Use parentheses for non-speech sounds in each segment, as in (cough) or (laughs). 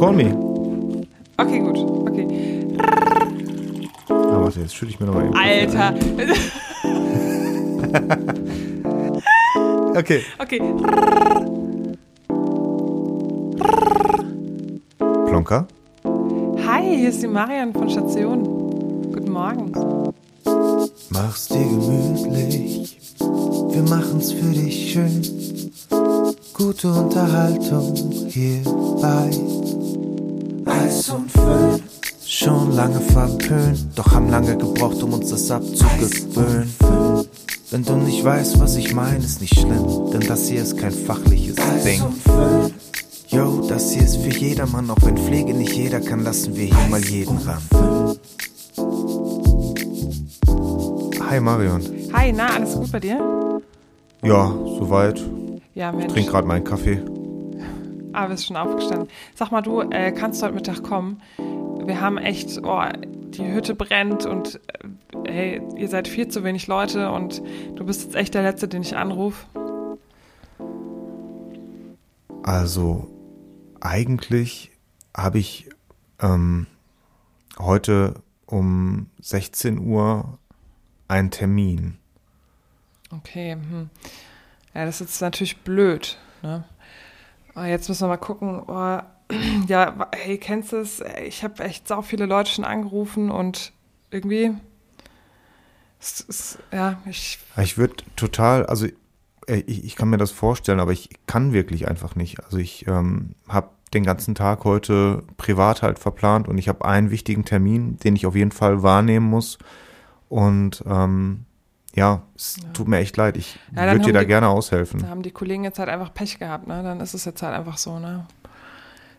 call me. Okay, gut. Okay. Ah, warte, jetzt schütte ich mir nochmal eben. Alter. (laughs) Okay. Okay. Plonka? Hi, hier ist die Marian von Station. Guten Morgen. Mach's dir gemütlich, wir machen's für dich schön. Gute Unterhaltung hier lange verpönt, doch haben lange gebraucht, um uns das abzugewöhnen. Wenn du nicht weißt, was ich meine, ist nicht schlimm, denn das hier ist kein fachliches Ding. Yo, das hier ist für jedermann, auch wenn Pflege nicht jeder kann, lassen wir hier mal jeden ran. Hi Marion. Hi, na, alles gut bei dir? Ja, soweit. Ja, Mensch. Trink gerade meinen Kaffee. Ah, bist schon aufgestanden. Sag mal, du, äh, kannst du heute Mittag kommen? Wir haben echt, oh, die Hütte brennt und äh, hey, ihr seid viel zu wenig Leute und du bist jetzt echt der Letzte, den ich anrufe. Also, eigentlich habe ich ähm, heute um 16 Uhr einen Termin. Okay, hm. Ja, das ist natürlich blöd, ne? Aber jetzt müssen wir mal gucken. Oh, (clears throat) ja, hey, kennst du es? Ich habe echt sau viele Leute schon angerufen und irgendwie. Es, es, ja, ich. Ich würde total, also ich, ich kann mir das vorstellen, aber ich kann wirklich einfach nicht. Also ich ähm, habe den ganzen Tag heute privat halt verplant und ich habe einen wichtigen Termin, den ich auf jeden Fall wahrnehmen muss. Und ähm, ja, es Ja. tut mir echt leid. Ich Ja, würde dir da die- gerne aushelfen. Da haben die Kollegen jetzt halt einfach Pech gehabt, ne? Dann ist es jetzt halt einfach so, ne?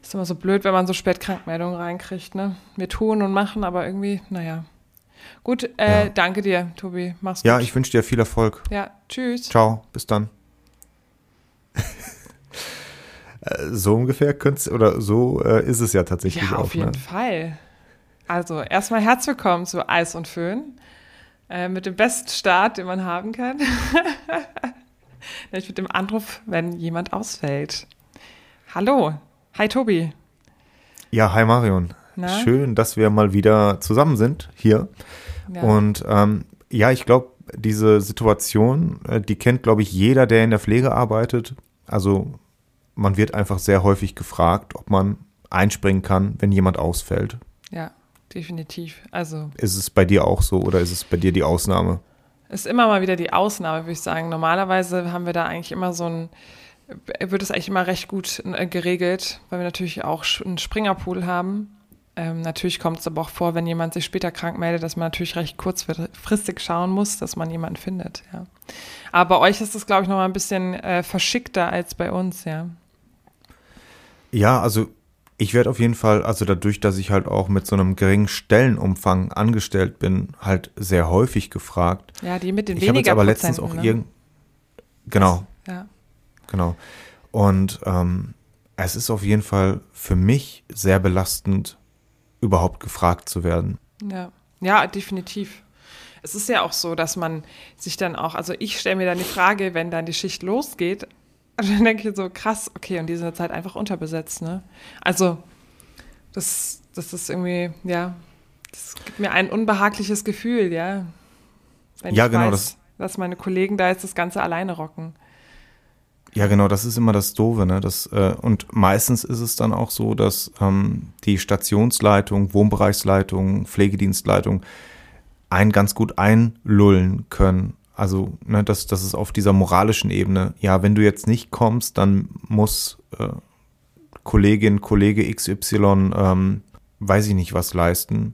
Ist immer so blöd, wenn man so spät Krankmeldungen reinkriegt, ne? Wir tun und machen, aber irgendwie, naja. Gut, äh, Ja. danke dir, Tobi. Mach's Ja, gut. ich wünsche dir viel Erfolg. Ja, tschüss. Ciao, bis dann. (laughs) Äh, so ungefähr könnt's, oder so äh, ist es ja tatsächlich Ja, auch. auf jeden ne? Fall. Also, erstmal herzlich willkommen zu Eis und Föhn. Äh, mit dem besten Start, den man haben kann. (laughs) Nämlich mit dem Anruf, wenn jemand ausfällt. Hallo. Hi, Tobi. Ja, hi Marion. Na? Schön, dass wir mal wieder zusammen sind hier. Ja. Und ähm, ja, ich glaube, diese Situation, äh, die kennt, glaube ich, jeder, der in der Pflege arbeitet. Also man wird einfach sehr häufig gefragt, ob man einspringen kann, wenn jemand ausfällt. ja, definitiv. Also, Ist es bei dir auch so oder ist es bei dir die Ausnahme? ist immer mal wieder die Ausnahme, würde ich sagen. Normalerweise haben wir da eigentlich immer so ein, wird es eigentlich immer recht gut äh, geregelt, weil wir natürlich auch einen Springerpool haben. Ähm, natürlich kommt es aber auch vor, wenn jemand sich später krank meldet, dass man natürlich recht kurzfristig schauen muss, dass man jemanden findet, ja. Aber bei euch ist es, glaube ich, noch mal ein bisschen äh, verschickter als bei uns, ja. Ja, also ich werde auf jeden Fall, also dadurch, dass ich halt auch mit so einem geringen Stellenumfang angestellt bin, halt sehr häufig gefragt. Ja, die mit den Ich habe jetzt weniger aber letztens auch ne? irgend genau, Ja, genau. Und ähm, es ist auf jeden Fall für mich sehr belastend, überhaupt gefragt zu werden. Ja, ja, definitiv. Es ist ja auch so, dass man sich dann auch, also ich stelle mir dann die Frage, wenn dann die Schicht losgeht, und dann denke ich so, krass, okay, und die sind jetzt halt einfach unterbesetzt, ne? Also, das, das ist irgendwie, ja, das gibt mir ein unbehagliches Gefühl, ja. Wenn Ja, ich genau, weiß, das- dass meine Kollegen da jetzt das Ganze alleine rocken. Ja, genau, das ist immer das Doofe, ne? Das, äh, und meistens ist es dann auch so, dass ähm, die Stationsleitung, Wohnbereichsleitung, Pflegedienstleitung einen ganz gut einlullen können. Also, ne, das, das ist auf dieser moralischen Ebene. Ja, wenn du jetzt nicht kommst, dann muss äh, Kollegin, Kollege XY, ähm, weiß ich nicht, was leisten.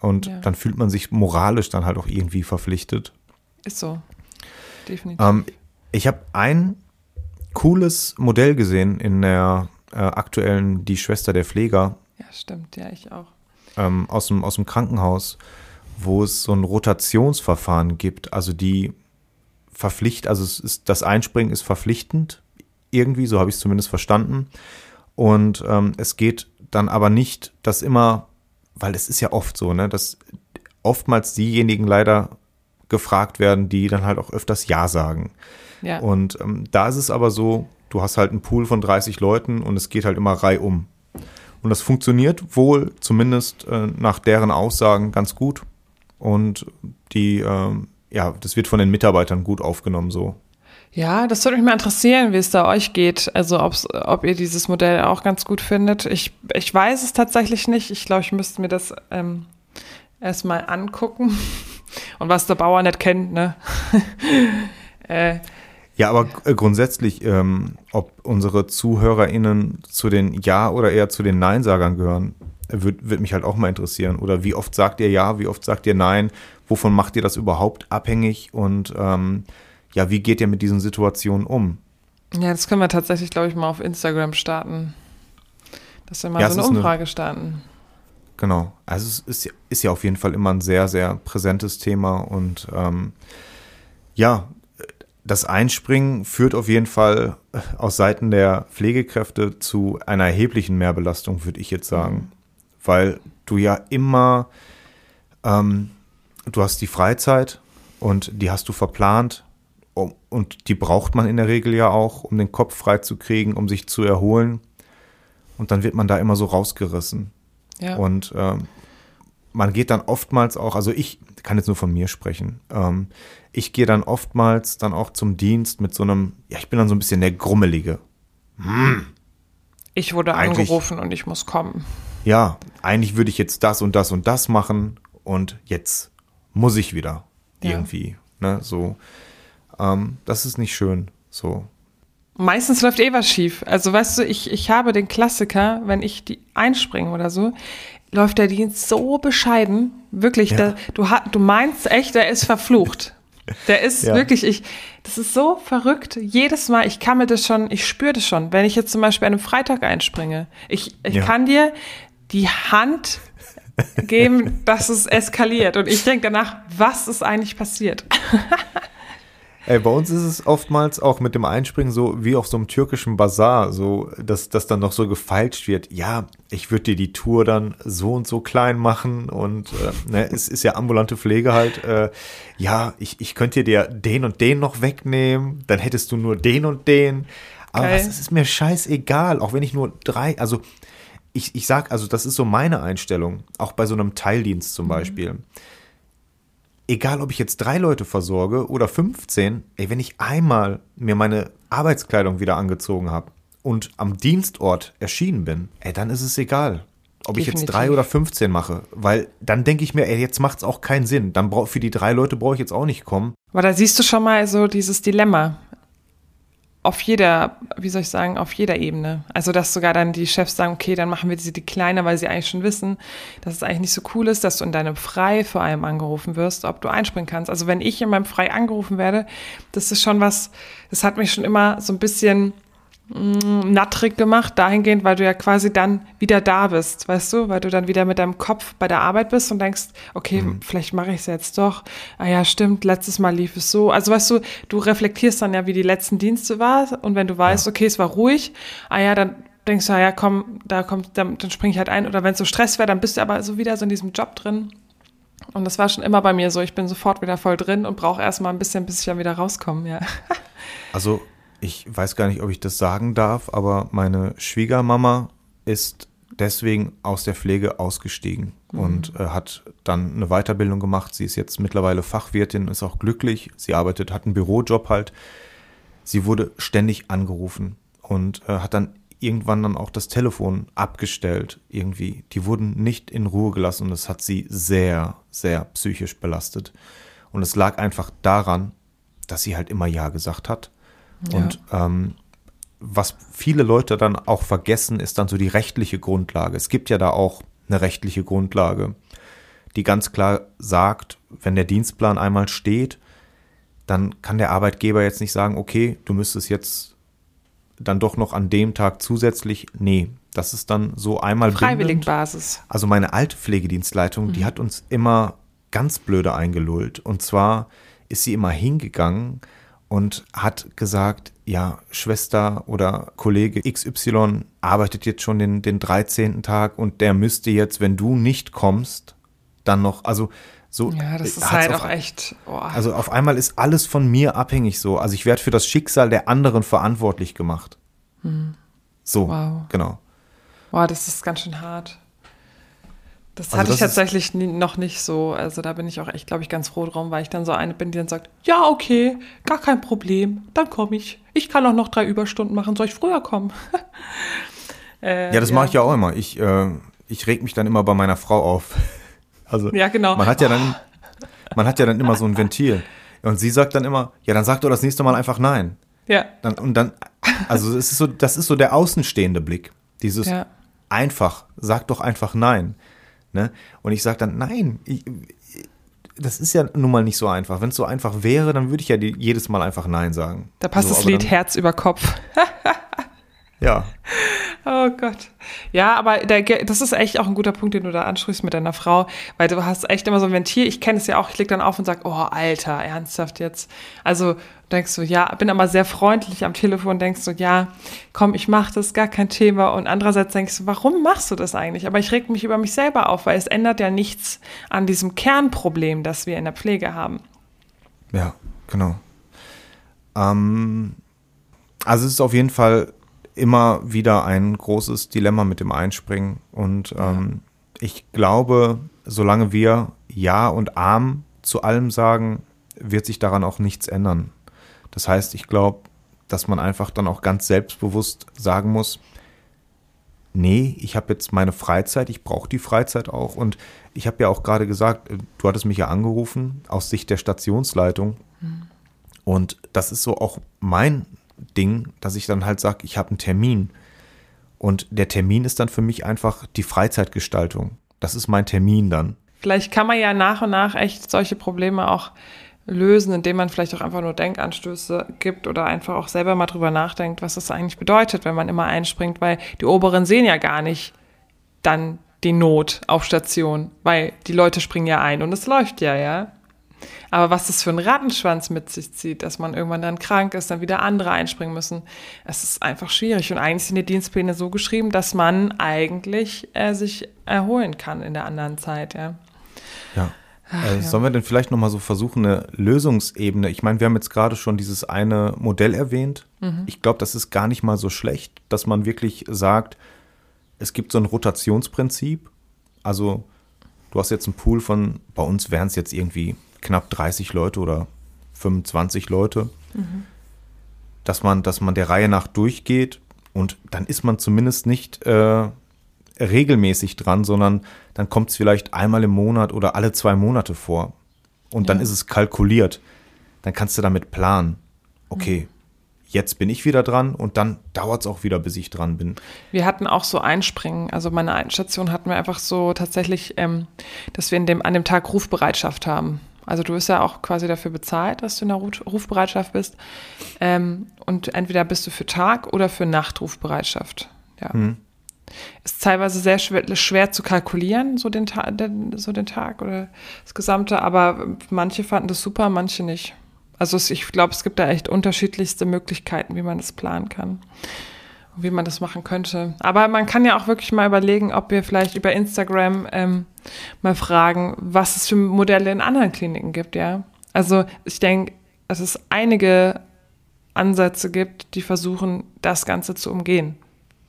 Und Ja. dann fühlt man sich moralisch dann halt auch irgendwie verpflichtet. Ist so. Definitiv. Ähm, ich habe ein cooles Modell gesehen in der äh, aktuellen Die Schwester der Pfleger ja, stimmt, ja, ich auch. ähm, aus, dem, aus dem Krankenhaus, wo es so ein Rotationsverfahren gibt. Also die verpflicht, also es ist, das Einspringen ist verpflichtend, irgendwie, so habe ich es zumindest verstanden. Und ähm, es geht dann aber nicht, dass immer, weil es ist ja oft so, ne, dass oftmals diejenigen leider gefragt werden, die dann halt auch öfters Ja sagen. Ja, Und ähm, da ist es aber so, du hast halt einen Pool von 30 Leuten und es geht halt immer reihum. Und das funktioniert wohl, zumindest äh, nach deren Aussagen, ganz gut. Und die, äh, ja, das wird von den Mitarbeitern gut aufgenommen so. Ja, das würde mich mal interessieren, wie es da euch geht. Also ob ihr dieses Modell auch ganz gut findet. Ich, ich weiß es tatsächlich nicht. Ich glaube, ich müsste mir das ähm, erstmal angucken. (laughs) Und was der Bauer nicht kennt, ne? (laughs) äh, ja, aber äh, grundsätzlich, ähm, ob unsere ZuhörerInnen zu den Ja- oder eher zu den Nein-Sagern gehören, würde würd mich halt auch mal interessieren. Oder wie oft sagt ihr Ja, wie oft sagt ihr Nein? Wovon macht ihr das überhaupt abhängig? Und ähm, ja, wie geht ihr mit diesen Situationen um? Ja, das können wir tatsächlich, glaube ich, mal auf Instagram starten. Dass wir mal ja, so eine Umfrage eine, starten. Genau. Also es ist, ist, ja auf jeden Fall immer ein sehr, sehr präsentes Thema und ähm, ja, das Einspringen führt auf jeden Fall äh, aus Seiten der Pflegekräfte zu einer erheblichen Mehrbelastung, würde ich jetzt sagen. Weil du ja immer, ähm, du hast die Freizeit und die hast du verplant und die braucht man in der Regel ja auch, um den Kopf frei zu kriegen, um sich zu erholen. Und dann wird man da immer so rausgerissen. Ja. Und ähm, man geht dann oftmals auch, also ich kann jetzt nur von mir sprechen, ähm, ich gehe dann oftmals dann auch zum Dienst mit so einem, ja, ich bin dann so ein bisschen der Grummelige. Hm. Ich wurde eigentlich, angerufen und ich muss kommen. Ja, eigentlich würde ich jetzt das und das und das machen und jetzt muss ich wieder ja. irgendwie, ne, so. Ähm, das ist nicht schön, so. Meistens läuft eh was schief. Also weißt du, ich, ich habe den Klassiker, wenn ich die einspringe oder so, läuft der Dienst so bescheiden. Wirklich, ja. da, du, du meinst echt, der ist verflucht. Der ist (laughs) ja. wirklich, ich, das ist so verrückt. Jedes Mal, ich kann mir das schon, ich spüre das schon, wenn ich jetzt zum Beispiel an einem Freitag einspringe. Ich, ich ja. kann dir die Hand geben, (laughs) dass es eskaliert. Und ich denke danach, was ist eigentlich passiert? (laughs) Ey, bei uns ist es oftmals auch mit dem Einspringen so wie auf so einem türkischen Bazar, so dass das dann noch so gefeilscht wird. Ja, ich würde dir die Tour dann so und so klein machen und äh, ne, es ist ja ambulante Pflege halt. Äh, ja, ich, ich könnte dir den und den noch wegnehmen, dann hättest du nur den und den. Aber es ist mir scheißegal, auch wenn ich nur drei, also ich, ich sag, also das ist so meine Einstellung, auch bei so einem Teildienst zum mhm. Beispiel egal ob ich jetzt drei Leute versorge oder 15, ey, wenn ich einmal mir meine Arbeitskleidung wieder angezogen habe und am Dienstort erschienen bin, ey, dann ist es egal. Ob Definitiv. ich jetzt drei oder 15 mache, weil dann denke ich mir, ey, jetzt macht es auch keinen Sinn. Dann brauch, für die drei Leute brauche ich jetzt auch nicht kommen. Aber da siehst du schon mal so dieses Dilemma auf jeder, wie soll ich sagen, auf jeder Ebene. Also, dass sogar dann die Chefs sagen, okay, dann machen wir sie die kleiner, weil sie eigentlich schon wissen, dass es eigentlich nicht so cool ist, dass du in deinem Frei vor allem angerufen wirst, ob du einspringen kannst. Also, wenn ich in meinem Frei angerufen werde, das ist schon was, das hat mich schon immer so ein bisschen nattrig gemacht, dahingehend, weil du ja quasi dann wieder da bist, weißt du, weil du dann wieder mit deinem Kopf bei der Arbeit bist und denkst, okay, mhm. vielleicht mache ich es jetzt doch. Ah ja, stimmt, letztes Mal lief es so. Also weißt du, du reflektierst dann ja, wie die letzten Dienste war und wenn du weißt, ja. okay, es war ruhig, ah ja, dann denkst du, ah ja, komm, da kommt, dann, dann springe ich halt ein. Oder wenn es so Stress wäre, dann bist du aber so wieder so in diesem Job drin. Und das war schon immer bei mir so. Ich bin sofort wieder voll drin und brauche erstmal ein bisschen, bis ich dann wieder rauskomme, ja. Also ich weiß gar nicht, ob ich das sagen darf, aber meine Schwiegermama ist deswegen aus der Pflege ausgestiegen mhm. und äh, hat dann eine Weiterbildung gemacht. Sie ist jetzt mittlerweile Fachwirtin, ist auch glücklich. Sie arbeitet, hat einen Bürojob halt. Sie wurde ständig angerufen und äh, hat dann irgendwann dann auch das Telefon abgestellt irgendwie. Die wurden nicht in Ruhe gelassen und das hat sie sehr, sehr psychisch belastet. Und es lag einfach daran, dass sie halt immer Ja gesagt hat ja. Und ähm, was viele Leute dann auch vergessen, ist dann so die rechtliche Grundlage. Es gibt ja da auch eine rechtliche Grundlage, die ganz klar sagt, wenn der Dienstplan einmal steht, dann kann der Arbeitgeber jetzt nicht sagen, okay, du müsstest jetzt dann doch noch an dem Tag zusätzlich. Nee, das ist dann so einmal Freiwilligbasis. Also meine alte Pflegedienstleitung, mhm. die hat uns immer ganz blöde eingelullt. Und zwar ist sie immer hingegangen, und hat gesagt, ja, Schwester oder Kollege XY arbeitet jetzt schon den, den 13. Tag und der müsste jetzt, wenn du nicht kommst, dann noch, also so. Ja, das ist halt auch echt. Oh. Also auf einmal ist alles von mir abhängig so. Also ich werde für das Schicksal der anderen verantwortlich gemacht. Hm. So, wow. genau. Boah, das ist ganz schön hart. Das Also hatte das ich tatsächlich nie, noch nicht so. Also da bin ich auch echt, glaube ich, ganz froh drum, weil ich dann so eine bin, die dann sagt, ja, okay, gar kein Problem, dann komme ich. Ich kann auch noch drei Überstunden machen, soll ich früher kommen? (laughs) äh, Ja, das mache ich ja auch immer. Ich, äh, ich reg mich dann immer bei meiner Frau auf. (laughs) Also Ja, genau. man hat ja dann, (laughs) man hat ja dann immer so ein Ventil. Und sie sagt dann immer, ja, dann sag doch das nächste Mal einfach nein. Ja, Dann, und dann, also es ist so, das ist so der außenstehende Blick. Dieses ja. einfach, sag doch einfach nein. Ne? Und ich sage dann, nein, ich, das ist ja nun mal nicht so einfach. Wenn es so einfach wäre, dann würde ich ja die, jedes Mal einfach nein sagen. Da passt so, das Lied dann, Herz über Kopf. (laughs) Ja, (laughs) Oh Gott. Ja, aber der, das ist echt auch ein guter Punkt, den du da ansprichst mit deiner Frau, weil du hast echt immer so ein Ventil. Ich kenne es ja auch, ich leg dann auf und sag, oh, Alter, ernsthaft jetzt. Also denkst du, ja, bin aber sehr freundlich am Telefon, denkst du, ja, komm, ich mach das, gar kein Thema. Und andererseits denkst du, warum machst du das eigentlich? Aber ich reg mich über mich selber auf, weil es ändert ja nichts an diesem Kernproblem, das wir in der Pflege haben. ja, genau. Ähm, also es ist auf jeden Fall immer wieder ein großes Dilemma mit dem Einspringen. Und ähm, ich glaube, solange wir Ja und Arm zu allem sagen, wird sich daran auch nichts ändern. Das heißt, ich glaube, dass man einfach dann auch ganz selbstbewusst sagen muss, nee, ich habe jetzt meine Freizeit, ich brauche die Freizeit auch. Und ich habe ja auch gerade gesagt, äh, du hattest mich ja angerufen aus Sicht der Stationsleitung. Und das ist so auch mein Ding, dass ich dann halt sage, ich habe einen Termin. Und der Termin ist dann für mich einfach die Freizeitgestaltung. Das ist mein Termin dann. Vielleicht kann man ja nach und nach echt solche Probleme auch lösen, indem man vielleicht auch einfach nur Denkanstöße gibt oder einfach auch selber mal drüber nachdenkt, was das eigentlich bedeutet, wenn man immer einspringt, weil die Oberen sehen ja gar nicht dann die Not auf Station, weil die Leute springen ja ein und es läuft ja, ja. Aber was das für ein Rattenschwanz mit sich zieht, dass man irgendwann dann krank ist, dann wieder andere einspringen müssen, es ist einfach schwierig. Und eigentlich sind die Dienstpläne so geschrieben, dass man eigentlich äh, sich erholen kann in der anderen Zeit, ja. Ja. äh, Sollen wir denn vielleicht nochmal so versuchen, eine Lösungsebene? Ich meine, wir haben jetzt gerade schon dieses eine Modell erwähnt. Ich glaube, das ist gar nicht mal so schlecht, dass man wirklich sagt, es gibt so ein Rotationsprinzip. Also, du hast jetzt einen Pool von, bei uns wären es jetzt irgendwie knapp 30 Leute oder 25 Leute, dass man, dass man der Reihe nach durchgeht und dann ist man zumindest nicht äh, regelmäßig dran, sondern dann kommt es vielleicht einmal im Monat oder alle zwei Monate vor. Und dann ist es kalkuliert. Dann kannst du damit planen. Okay, jetzt bin ich wieder dran und dann dauert es auch wieder, bis ich dran bin. Wir hatten auch so Einspringen. Also meine Einstation hatten wir einfach so tatsächlich, ähm, dass wir in dem, an dem Tag Rufbereitschaft haben. Also du bist ja auch quasi dafür bezahlt, dass du in der Ruf- Rufbereitschaft bist. Ähm, und entweder bist du für Tag oder für Nacht Rufbereitschaft. Ja. Ist teilweise sehr schwer, schwer zu kalkulieren, so den, den, so den Tag oder das Gesamte, aber manche fanden das super, manche nicht. Also ich glaube, es gibt da echt unterschiedlichste Möglichkeiten, wie man das planen kann wie man das machen könnte. Aber man kann ja auch wirklich mal überlegen, ob wir vielleicht über Instagram ähm, mal fragen, was es für Modelle in anderen Kliniken gibt, ja. Also ich denke, dass es einige Ansätze gibt, die versuchen, das Ganze zu umgehen,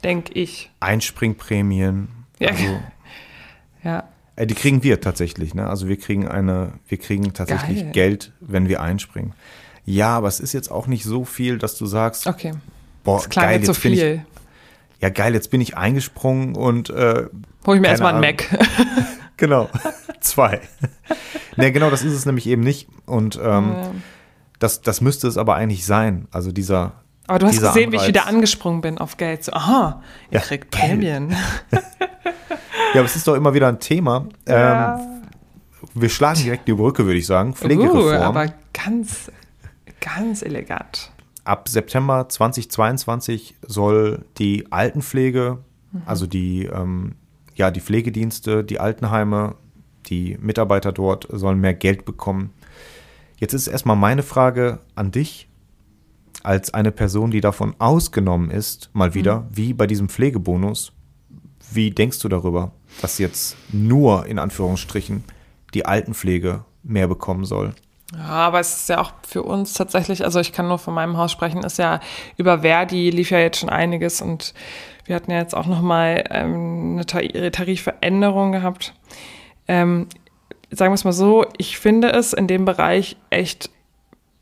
denke ich. Einspringprämien. Ja. Also, (laughs) Ja. äh, die kriegen wir tatsächlich, ne? Also wir kriegen eine, wir kriegen tatsächlich Geil. Geld, wenn wir einspringen. Ja, aber es ist jetzt auch nicht so viel, dass du sagst, Okay. Boah, Das klang geil, jetzt so jetzt bin ich, viel. ja geil, jetzt bin ich eingesprungen und äh, Hol ich mir erstmal einen. Mac. (laughs) (laughs) Genau. (laughs) Zwei. ne, genau, das ist es nämlich eben nicht. Und ähm, das, das müsste es aber eigentlich sein. Also dieser. Aber du hast gesehen, wie ich Anreiz. wieder angesprungen bin auf Geld. So, aha, ihr Ja, kriegt Geld. Prämien. Ja, aber es ist doch immer wieder ein Thema. Ja. Ähm, wir schlagen direkt die Brücke, würde ich sagen. Uh, Pflegereform. aber ganz, ganz elegant. Ab September 2022 soll die Altenpflege, also die, ähm, ja, die Pflegedienste, die Altenheime, die Mitarbeiter dort sollen mehr Geld bekommen. Jetzt ist erstmal meine Frage an dich, als eine Person, die davon ausgenommen ist, mal wieder, wie bei diesem Pflegebonus. Wie denkst du darüber, dass jetzt nur in Anführungsstrichen die Altenpflege mehr bekommen soll? Ja, aber es ist ja auch für uns tatsächlich, also ich kann nur von meinem Haus sprechen, ist ja über Verdi lief ja jetzt schon einiges und wir hatten ja jetzt auch nochmal ähm, eine Tarifveränderung gehabt. Ähm, sagen wir es mal so, ich finde es in dem Bereich echt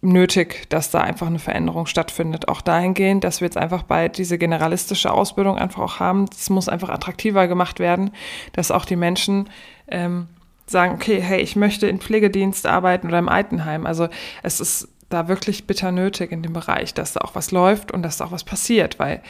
nötig, dass da einfach eine Veränderung stattfindet. Auch dahingehend, dass wir jetzt einfach bald diese generalistische Ausbildung einfach auch haben. Das muss einfach attraktiver gemacht werden, dass auch die Menschen ähm, sagen, okay, hey, ich möchte in Pflegedienst arbeiten oder im Altenheim. Also es ist da wirklich bitter nötig in dem Bereich, dass da auch was läuft und dass da auch was passiert, weil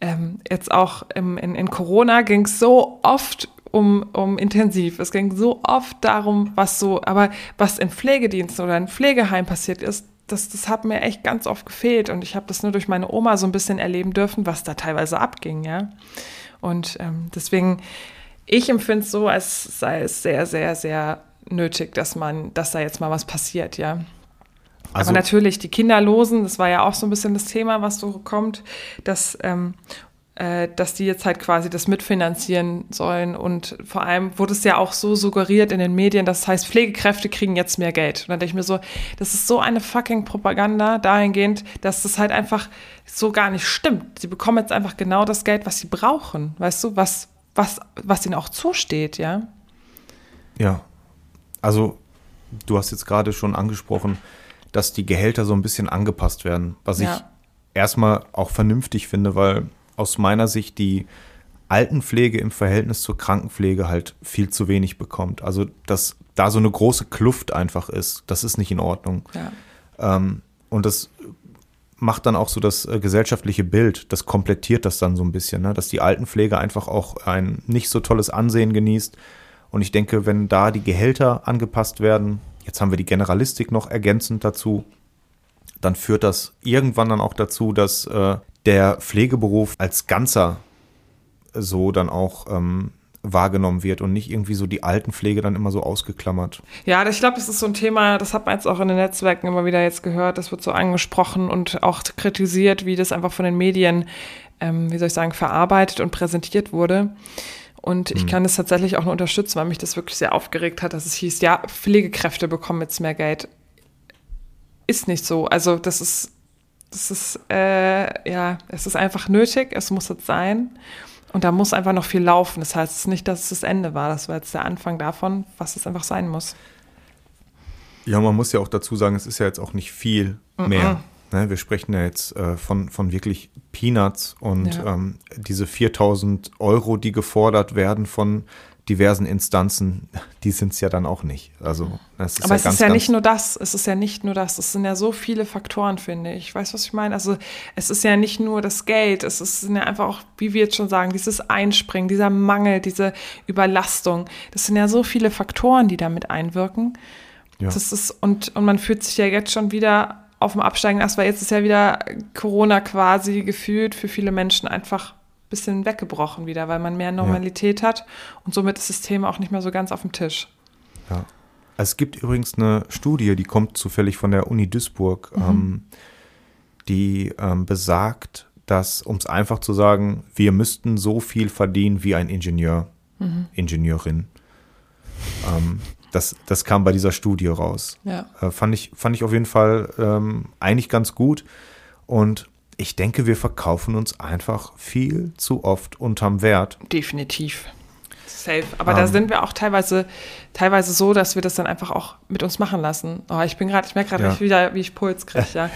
ähm, jetzt auch im, in, in Corona ging es so oft um, um intensiv. Es ging so oft darum, was so, aber was in Pflegediensten oder in Pflegeheim passiert ist, das, das hat mir echt ganz oft gefehlt. Und ich habe das nur durch meine Oma so ein bisschen erleben dürfen, was da teilweise abging, ja. Und ähm, deswegen, ich empfinde es so, als sei es sehr, sehr, sehr nötig, dass man, dass da jetzt mal was passiert, ja. Also, Aber natürlich, die Kinderlosen, das war ja auch so ein bisschen das Thema, was so kommt, dass ähm, äh, dass die jetzt halt quasi das mitfinanzieren sollen. Und vor allem wurde es ja auch so suggeriert in den Medien, das heißt, Pflegekräfte kriegen jetzt mehr Geld. Und dann denke ich mir so, das ist so eine fucking Propaganda dahingehend, dass das halt einfach so gar nicht stimmt. Sie bekommen jetzt einfach genau das Geld, was sie brauchen, weißt du, was, was, was ihnen auch zusteht, ja. Ja, also du hast jetzt gerade schon angesprochen, dass die Gehälter so ein bisschen angepasst werden, was ja. ich erstmal auch vernünftig finde, weil aus meiner Sicht die Altenpflege im Verhältnis zur Krankenpflege halt viel zu wenig bekommt. Also, dass da so eine große Kluft einfach ist, das ist nicht in Ordnung. Ja. Ähm, und das macht dann auch so das äh, gesellschaftliche Bild, das komplettiert das dann so ein bisschen, ne? dass die Altenpflege einfach auch ein nicht so tolles Ansehen genießt. Und ich denke, wenn da die Gehälter angepasst werden, jetzt haben wir die Generalistik noch ergänzend dazu, dann führt das irgendwann dann auch dazu, dass äh, der Pflegeberuf als Ganzer so dann auch ähm, wahrgenommen wird und nicht irgendwie so die Altenpflege dann immer so ausgeklammert. Ja, ich glaube, das ist so ein Thema, das hat man jetzt auch in den Netzwerken immer wieder jetzt gehört, das wird so angesprochen und auch kritisiert, wie das einfach von den Medien, ähm, wie soll ich sagen, verarbeitet und präsentiert wurde. Und ich hm. kann das tatsächlich auch nur unterstützen, weil mich das wirklich sehr aufgeregt hat, dass es hieß, ja, Pflegekräfte bekommen jetzt mehr Geld. Ist nicht so. Also das ist das ist, äh, ja, es ist einfach nötig, es muss jetzt sein. Und da muss einfach noch viel laufen. Das heißt es nicht, dass es das Ende war. Das war jetzt der Anfang davon, was es einfach sein muss. Ja, man muss ja auch dazu sagen, es ist ja jetzt auch nicht viel mehr. Mm -mm. Ne, wir sprechen ja jetzt äh, von, von wirklich Peanuts und ja. ähm, diese 4000 Euro, die gefordert werden von diversen Instanzen, die sind es ja dann auch nicht. Also, es ist Aber ja es ganz, ist ja nicht nur das, es ist ja nicht nur das, es sind ja so viele Faktoren, finde ich. Weißt du, was ich meine? Also es ist ja nicht nur das Geld, es ist ja einfach auch, wie wir jetzt schon sagen, dieses Einspringen, dieser Mangel, diese Überlastung. Das sind ja so viele Faktoren, die damit einwirken. Ja. Das ist, und, und man fühlt sich ja jetzt schon wieder auf dem Absteigen erst, weil jetzt ist ja wieder Corona quasi gefühlt für viele Menschen einfach bisschen weggebrochen wieder, weil man mehr Normalität ja. hat und somit ist das Thema auch nicht mehr so ganz auf dem Tisch. Ja. Es gibt übrigens eine Studie, die kommt zufällig von der Uni Duisburg, mhm. ähm, die ähm, besagt, dass, um es einfach zu sagen, wir müssten so viel verdienen wie ein Ingenieur, mhm. Ingenieurin. Ähm, das, das kam bei dieser Studie raus. Ja. Äh, fand, ich, fand ich auf jeden Fall ähm, eigentlich ganz gut. Und ich denke, wir verkaufen uns einfach viel zu oft unterm Wert. Definitiv. Safe. Aber um, da ähm. sind wir auch teilweise, teilweise so, dass wir das dann einfach auch mit uns machen lassen. Oh, ich bin gerade, ich merke gerade ja. wieder, wie ich Puls kriege, ja. (laughs)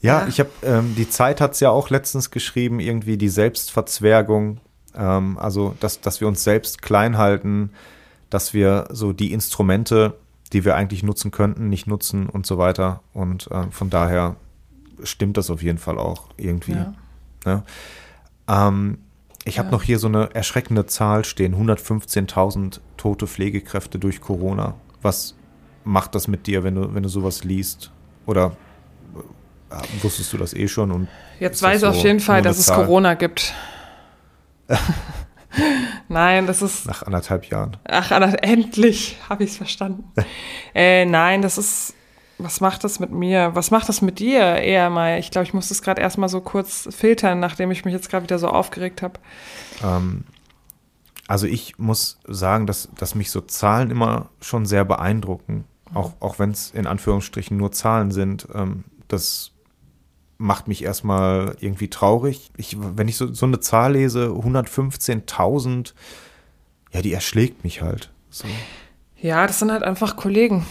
ja, ja, ich habe, ähm, die Zeit hat es ja auch letztens geschrieben, irgendwie die Selbstverzwergung, ähm, also dass, dass wir uns selbst klein halten, dass wir so die Instrumente, die wir eigentlich nutzen könnten, nicht nutzen und so weiter. Und äh, von daher stimmt das auf jeden Fall auch irgendwie. Ja. Ne? Ähm, ich habe noch hier so eine erschreckende Zahl stehen: 115.000 tote Pflegekräfte durch Corona. Was macht das mit dir, wenn du, wenn du sowas liest? Oder äh, wusstest du das eh schon? Und Jetzt weiß ich so auf jeden Fall, dass Zahl? es Corona gibt. (laughs) nein, das ist. Nach anderthalb Jahren. Ach, endlich habe ich es verstanden. (laughs) äh, nein, das ist was macht das mit mir? Was macht das mit dir eher mal? Ich glaube, ich muss das gerade erstmal so kurz filtern, nachdem ich mich jetzt gerade wieder so aufgeregt habe. Ähm, also ich muss sagen, dass, dass mich so Zahlen immer schon sehr beeindrucken, auch, auch wenn es in Anführungsstrichen nur Zahlen sind. Ähm, das macht mich erstmal irgendwie traurig. Ich, wenn ich so, so eine Zahl lese, 115.000, ja, die erschlägt mich halt. So. Ja, das sind halt einfach Kollegen.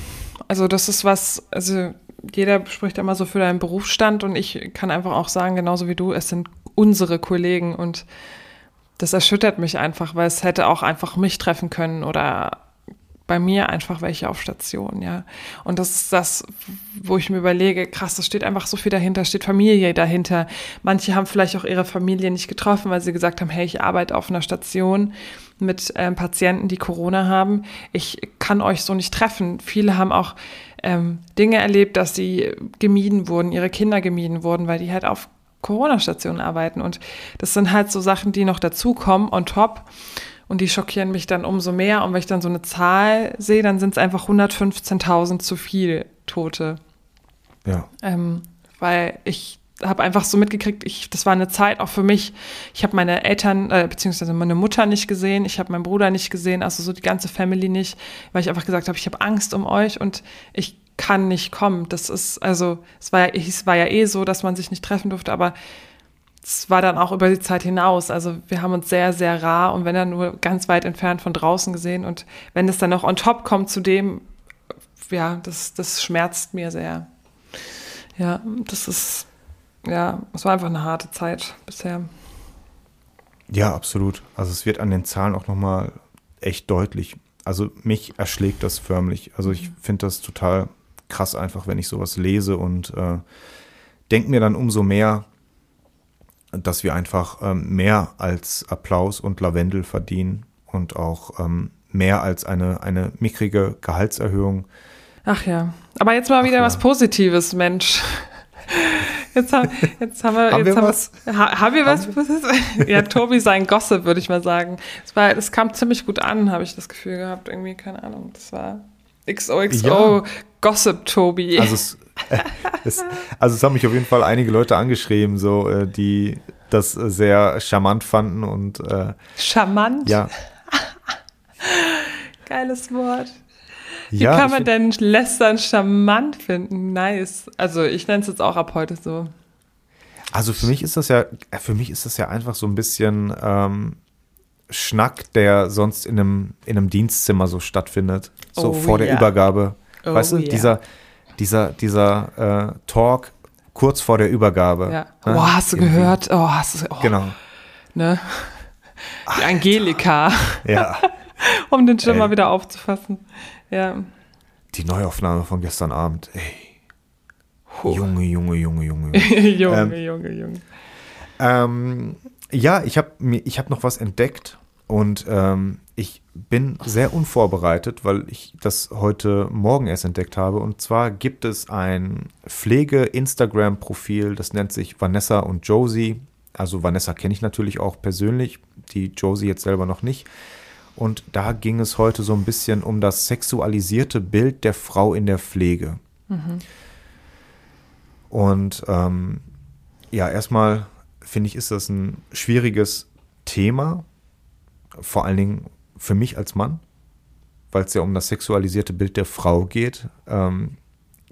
Also das ist was, also jeder spricht immer so für deinen Berufsstand und ich kann einfach auch sagen, genauso wie du, es sind unsere Kollegen und das erschüttert mich einfach, weil es hätte auch einfach mich treffen können oder bei mir einfach welche auf Station, ja. Und das ist das, wo ich mir überlege, krass, da steht einfach so viel dahinter, steht Familie dahinter. Manche haben vielleicht auch ihre Familie nicht getroffen, weil sie gesagt haben, hey, ich arbeite auf einer Station mit ähm, Patienten, die Corona haben. Ich kann euch so nicht treffen. Viele haben auch ähm, Dinge erlebt, dass sie gemieden wurden, ihre Kinder gemieden wurden, weil die halt auf Corona-Stationen arbeiten. Und das sind halt so Sachen, die noch dazukommen on top. Und die schockieren mich dann umso mehr. Und wenn ich dann so eine Zahl sehe, dann sind es einfach 115.000 zu viel Tote. Ja. Ähm, weil ich habe einfach so mitgekriegt, ich, das war eine Zeit auch für mich. Ich habe meine Eltern, äh, beziehungsweise meine Mutter nicht gesehen, ich habe meinen Bruder nicht gesehen, also so die ganze Family nicht, weil ich einfach gesagt habe, ich habe Angst um euch und ich kann nicht kommen. Das ist, also, es war ja, es war ja eh so, dass man sich nicht treffen durfte, aber es war dann auch über die Zeit hinaus. Also wir haben uns sehr, sehr rar und wenn dann nur ganz weit entfernt von draußen gesehen. Und wenn es dann noch on top kommt zu dem, ja, das, das schmerzt mir sehr. Ja, das ist, ja, es war einfach eine harte Zeit bisher. Ja, absolut. Also es wird an den Zahlen auch nochmal echt deutlich. Also mich erschlägt das förmlich. Also ich finde das total krass einfach, wenn ich sowas lese und äh, denke mir dann umso mehr, dass wir einfach ähm, mehr als Applaus und Lavendel verdienen und auch ähm, mehr als eine, eine mickrige Gehaltserhöhung. Ach ja, aber jetzt mal Ach wieder ja. was Positives, Mensch. Jetzt, haben, jetzt haben wir, haben jetzt wir haben, was? Ha, haben wir was? Wir? (laughs) Ja, Tobi sein Gossip, würde ich mal sagen. Es, war, es kam ziemlich gut an, habe ich das Gefühl gehabt. Irgendwie, keine Ahnung. Das war XOXO ja. Gossip Tobi. Also es, es, also es haben mich auf jeden Fall einige Leute angeschrieben, so äh, die das sehr charmant fanden und äh, charmant. Ja. (laughs) Geiles Wort. Wie ja, kann man denn lästern charmant finden? Nice. Also ich nenne es jetzt auch ab heute so. Also für mich ist das ja, für mich ist das ja einfach so ein bisschen ähm, Schnack, der sonst in einem, in einem Dienstzimmer so stattfindet. So Oh, vor der ja. Übergabe. Oh, weißt du, ja. dieser, dieser, dieser äh, Talk kurz vor der Übergabe. Ja. Ne? Oh, hast du Irgendwie. gehört? Oh, hast du, oh, Genau. ne? Die Angelika, Ja. (laughs) um den schon Ey. mal wieder aufzufassen. Ja. Die Neuaufnahme von gestern Abend. Ey. Puh. Junge, Junge, Junge, Junge. Junge, (laughs) Ähm, Junge, Junge. Ähm, ja, ich habe hab noch was entdeckt und ähm, ich bin sehr unvorbereitet, weil ich das heute Morgen erst entdeckt habe. Und zwar gibt es ein Pflege-Instagram-Profil, das nennt sich Vanessa und Josie. Also Vanessa kenne ich natürlich auch persönlich, die Josie jetzt selber noch nicht. Und da ging es heute so ein bisschen um das sexualisierte Bild der Frau in der Pflege. Und ähm, ja, erstmal finde ich, ist das ein schwieriges Thema, vor allen Dingen für mich als Mann, weil es ja um das sexualisierte Bild der Frau geht. Ähm,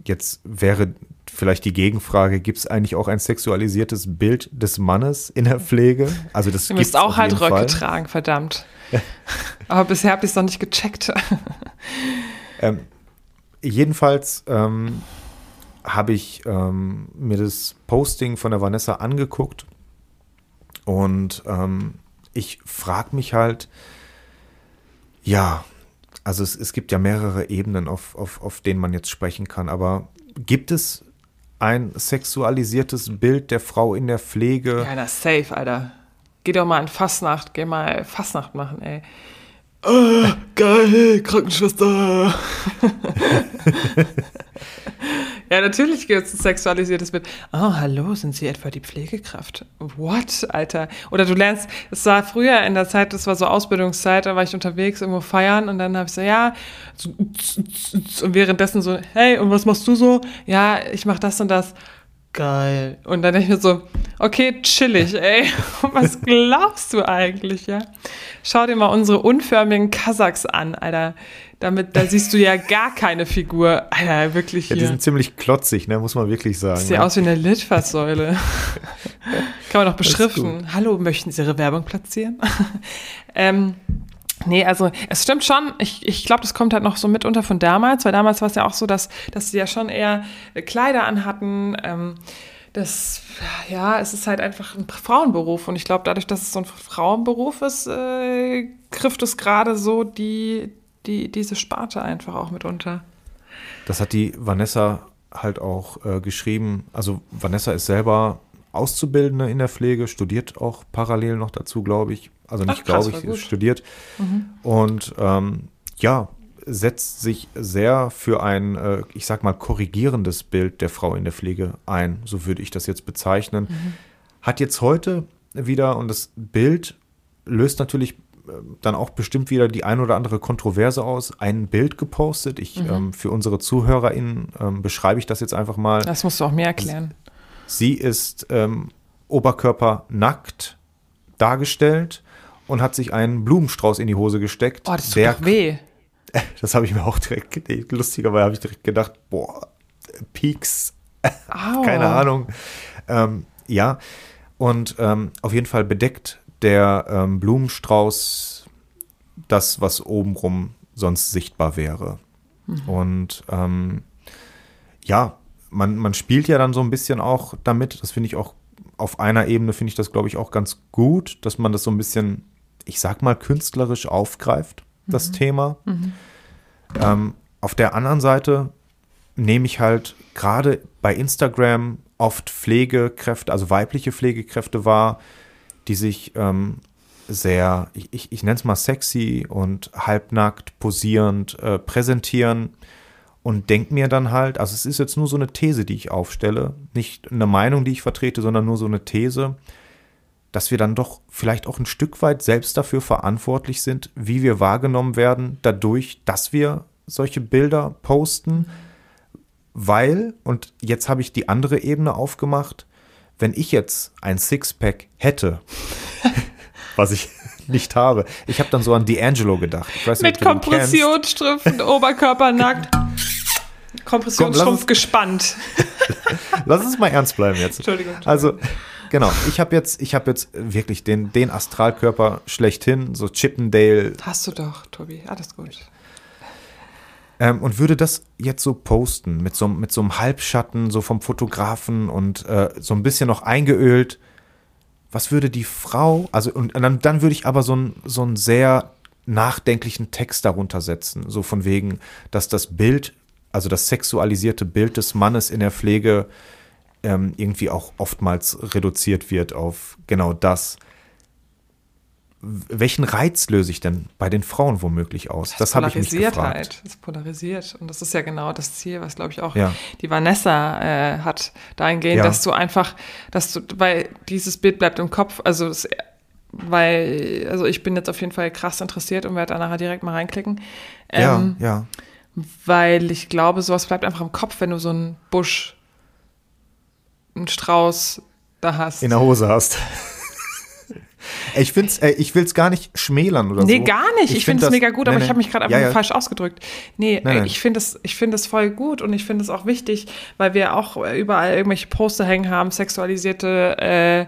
jetzt wäre vielleicht die Gegenfrage, gibt es eigentlich auch ein sexualisiertes Bild des Mannes in der Pflege? Also das Du müsst auch halt Röcke Fall. tragen, verdammt. (laughs) Aber bisher habe ich es noch nicht gecheckt. (laughs) Ähm, jedenfalls ähm, habe ich ähm, mir das Posting von der Vanessa angeguckt und ähm, ich frage mich halt, ja, also es, es gibt ja mehrere Ebenen, auf, auf, auf denen man jetzt sprechen kann, aber gibt es ein sexualisiertes Bild der Frau in der Pflege? Ja, na, safe, Alter. Geh doch mal in Fastnacht, geh mal Fastnacht machen, ey. Oh, geil, Krankenschwester. (laughs) ja, natürlich gibt es ein sexualisiertes Bild. Oh, hallo, sind Sie etwa die Pflegekraft? What, Alter? Oder du lernst, es war früher in der Zeit, das war so Ausbildungszeit, da war ich unterwegs, irgendwo feiern und dann habe ich so, ja, und währenddessen so, hey, und was machst du so? Ja, ich mach das und das. Geil. Und dann denke ich mir so, okay, chillig, ey. (laughs) Was glaubst du eigentlich, ja? Schau dir mal unsere unförmigen Kasachs an, Alter. Damit, da siehst du ja gar keine Figur. Alter, wirklich Ja, hier. die sind ziemlich klotzig, ne, muss man wirklich sagen. Sieht ja ne? aus wie eine Litfaßsäule. (laughs) Kann man noch beschriften. Hallo, möchten Sie Ihre Werbung platzieren? (laughs) ähm, nee, also es stimmt schon. Ich, ich glaube, das kommt halt noch so mitunter von damals, weil damals war es ja auch so, dass, dass sie ja schon eher äh, Kleider anhatten. Ähm, das, ja, es ist halt einfach ein Frauenberuf. Und ich glaube, dadurch, dass es so ein Frauenberuf ist, äh, trifft es gerade so die, die, diese Sparte einfach auch mitunter. Das hat die Vanessa halt auch äh, geschrieben. Also Vanessa ist selber Auszubildende in der Pflege, studiert auch parallel noch dazu, glaube ich. Also nicht glaube ich, gut. studiert. Und ähm, ja, setzt sich sehr für ein, äh, ich sag mal, korrigierendes Bild der Frau in der Pflege ein. So würde ich das jetzt bezeichnen. Hat jetzt heute wieder, und das Bild löst natürlich äh, dann auch bestimmt wieder die ein oder andere Kontroverse aus, ein Bild gepostet. Ich, ähm, für unsere ZuhörerInnen ähm, beschreibe ich das jetzt einfach mal. Das musst du auch mir erklären. Sie ist ähm, Oberkörper nackt dargestellt und hat sich einen Blumenstrauß in die Hose gesteckt. Oh, das tut der, doch weh. (laughs) das habe ich mir auch direkt, gedacht. lustigerweise habe ich direkt gedacht, boah, Peaks, Au. (laughs) keine Ahnung. Ähm, ja, und ähm, auf jeden Fall bedeckt der ähm, Blumenstrauß das, was obenrum sonst sichtbar wäre. Und ähm, ja, man, man spielt ja dann so ein bisschen auch damit, das finde ich auch auf einer Ebene, finde ich das, glaube ich, auch ganz gut, dass man das so ein bisschen, ich sag mal, künstlerisch aufgreift, das Thema. Ähm, auf der anderen Seite nehme ich halt gerade bei Instagram oft Pflegekräfte, also weibliche Pflegekräfte wahr, die sich ähm, sehr, ich, ich, ich nenne es mal sexy und halbnackt, posierend äh, präsentieren und denke mir dann halt, also es ist jetzt nur so eine These, die ich aufstelle, nicht eine Meinung, die ich vertrete, sondern nur so eine These, dass wir dann doch vielleicht auch ein Stück weit selbst dafür verantwortlich sind, wie wir wahrgenommen werden, dadurch, dass wir solche Bilder posten, weil, und jetzt habe ich die andere Ebene aufgemacht, wenn ich jetzt ein Sixpack hätte, (laughs) was ich (laughs) nicht habe, ich habe dann so an D'Angelo gedacht. Mit nicht, kennst. Kompressionsstrümpfen, Oberkörper nackt. Kompressionsstrumpf uns- gespannt. (laughs) Lass uns mal ernst bleiben jetzt. Entschuldigung, Entschuldigung. Also, genau, ich habe jetzt, ich habe jetzt wirklich den, den Astralkörper schlechthin, so Chippendale, Hast du doch, Tobi. Alles gut. ähm, und würde das jetzt so posten, mit so, mit so einem Halbschatten, so vom Fotografen und äh, so ein bisschen noch eingeölt. Was würde die Frau, also, und dann, dann würde ich aber so, ein, so einen sehr nachdenklichen Text darunter setzen, so von wegen, dass das Bild, also das sexualisierte Bild des Mannes in der Pflege ähm, irgendwie auch oftmals reduziert wird auf genau das. Welchen Reiz löse ich denn bei den Frauen womöglich aus? Das, habe ich mich polarisiert gefragt. halt. Das ist polarisiert. Und das ist ja genau das Ziel, was, glaube ich, auch Ja. die Vanessa äh, hat, dahingehend, Ja. dass du einfach, dass du, weil dieses Bild bleibt im Kopf, also es, weil, also ich bin jetzt auf jeden Fall krass interessiert und werde da nachher direkt mal reinklicken. Ähm, ja, ja. Weil ich glaube, sowas bleibt einfach im Kopf, wenn du so einen Busch, einen Strauß da hast. in der Hose hast. ich find's, äh, ich will es gar nicht schmälern oder Nee, so. gar nicht. Ich, finde es mega gut, nee, aber nee. ich habe mich gerade einfach Ja, ja. falsch ausgedrückt. Nee, Nein, nein. ich finde es ich es voll gut und ich finde es auch wichtig, weil wir auch überall irgendwelche Poster hängen haben, sexualisierte äh,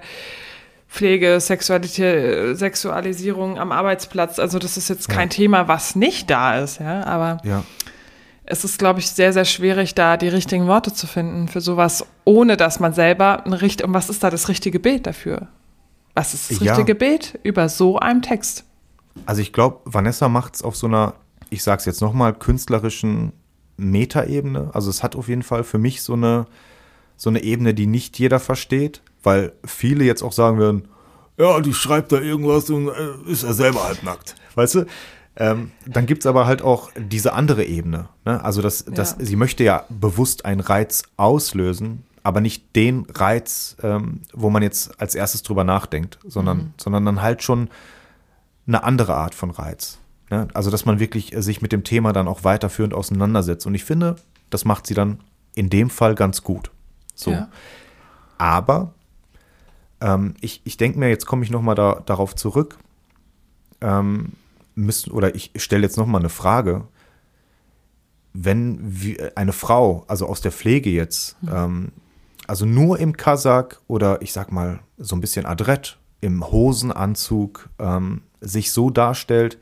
Pflege, Sexualitä Sexualisierung am Arbeitsplatz. Also das ist jetzt kein Thema, was nicht da ist, ja, aber Ja, es ist, glaube ich, sehr, sehr schwierig, da die richtigen Worte zu finden für sowas, ohne dass man selber ein richt und was ist da das richtige Bild dafür? Was ist das Ja. richtige Bild über so einem Text? also ich glaube, Vanessa macht es auf so einer, ich sag's jetzt nochmal, künstlerischen Metaebene. Also es hat auf jeden Fall für mich so eine, so eine Ebene, die nicht jeder versteht, weil viele jetzt auch sagen würden, ja, die schreibt da irgendwas und äh, ist ja selber halt nackt. Weißt du? Ähm, dann gibt's aber halt auch diese andere Ebene. Ne? Also das, das, Ja. sie möchte ja bewusst einen Reiz auslösen, aber nicht den Reiz, ähm, wo man jetzt als erstes drüber nachdenkt, sondern, sondern dann halt schon eine andere Art von Reiz. Ne? Also, dass man wirklich äh, sich mit dem Thema dann auch weiterführend auseinandersetzt. Und ich finde, das macht sie dann in dem Fall ganz gut. So. Ja. Aber ähm, ich, ich denke mir, jetzt komme ich nochmal da, darauf zurück. Ähm, müssen, oder ich stelle jetzt nochmal eine Frage. Wenn eine Frau, also aus der Pflege jetzt, mhm. ähm, also nur im Kasach oder ich sag mal so ein bisschen adrett, im Hosenanzug ähm, sich so darstellt,